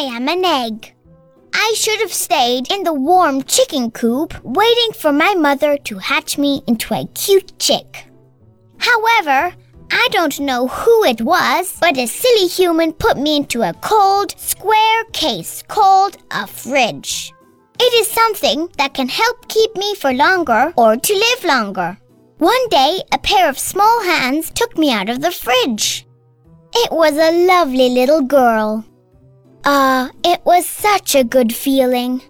I am an egg. I should have stayed in the warm chicken coop waiting for my mother to hatch me into a cute chick. However, I don't know who it was, but a silly human put me into a cold, square case called a fridge. It is something that can help keep me for longer or to live longer. One day, a pair of small hands took me out of the fridge. It was a lovely little girl. Ah, it was such a good feeling.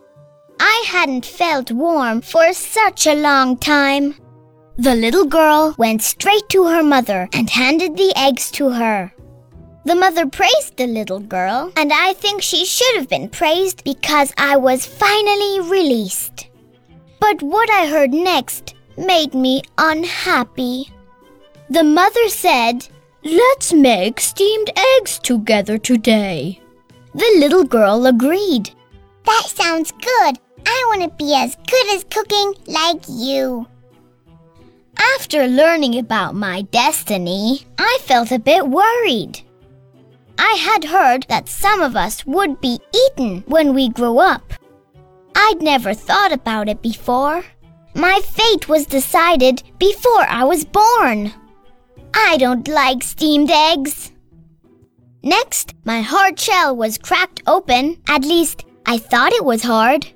I hadn't felt warm for such a long time. The little girl went straight to her mother and handed the eggs to her. The mother praised the little girl, and I think she should have been praised because I was finally released. But what I heard next made me unhappy. The mother said, Let's make steamed eggs together today. The little girl agreed. That sounds good. I want to be as good as cooking like you. After learning about my destiny, I felt a bit worried. I had heard that some of us would be eaten when we grew up. I'd never thought about it before. My fate was decided before I was born. I don't like steamed eggs. Next, my hard shell was cracked open. At least, I thought it was hard.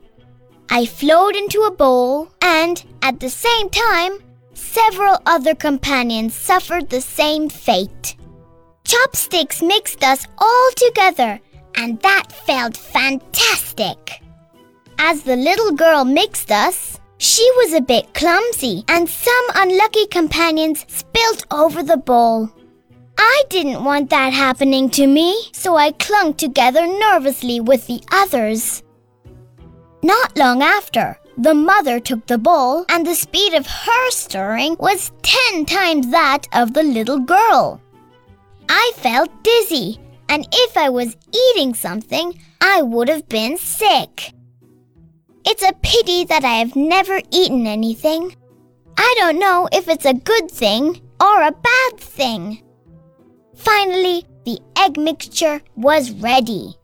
I flowed into a bowl, and at the same time, several other companions suffered the same fate. Chopsticks mixed us all together, and that felt fantastic. As the little girl mixed us, she was a bit clumsy, and some unlucky companions spilt over the bowl. I didn't want that happening to me, so I clung together nervously with the others. Not long after, the mother took the bowl, and the speed of her stirring was ten times that of the little girl. I felt dizzy, and if I was eating something, I would have been sick. It's a pity that I have never eaten anything. I don't know if it's a good thing or a bad thing. Finally, the egg mixture was ready.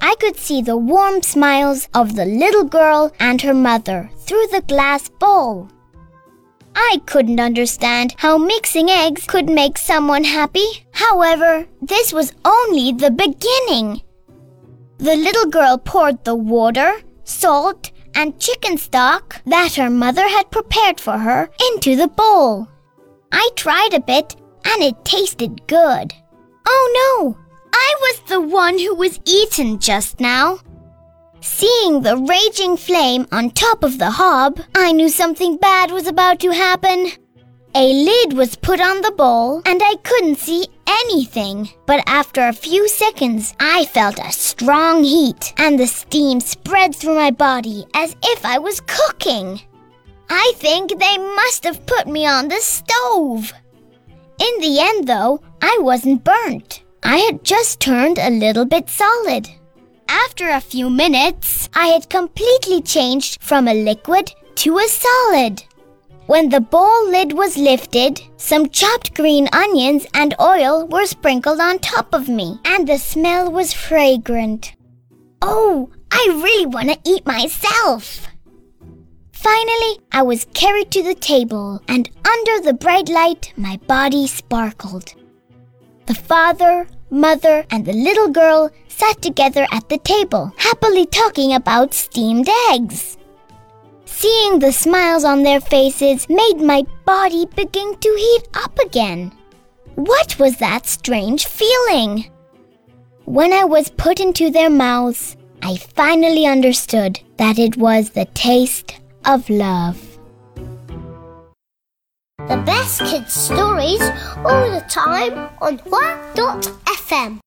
I could see the warm smiles of the little girl and her mother through the glass bowl. I couldn't understand how mixing eggs could make someone happy. However, this was only the beginning. The little girl poured the water, salt, and chicken stock that her mother had prepared for her into the bowl. I tried a bit and it tasted good. Oh no! I was the one who was eaten just now. Seeing the raging flame on top of the hob, I knew something bad was about to happen. A lid was put on the bowl, and I couldn't see anything. But after a few seconds, I felt a strong heat, and the steam spread through my body as if I was cooking. I think they must have put me on the stove. In the end, though, I wasn't burnt. I had just turned a little bit solid. After a few minutes, I had completely changed from a liquid to a solid. When the bowl lid was lifted, some chopped green onions and oil were sprinkled on top of me, and the smell was fragrant. Oh, I really want to eat myself! Finally, I was carried to the table, and under the bright light, my body sparkled. The father, mother, and the little girl sat together at the table, happily talking about steamed eggs. Seeing the smiles on their faces made my body begin to heat up again. What was that strange feeling? When I was put into their mouths, I finally understood that it was the taste of love. The best kids' stories all the time on What.fm.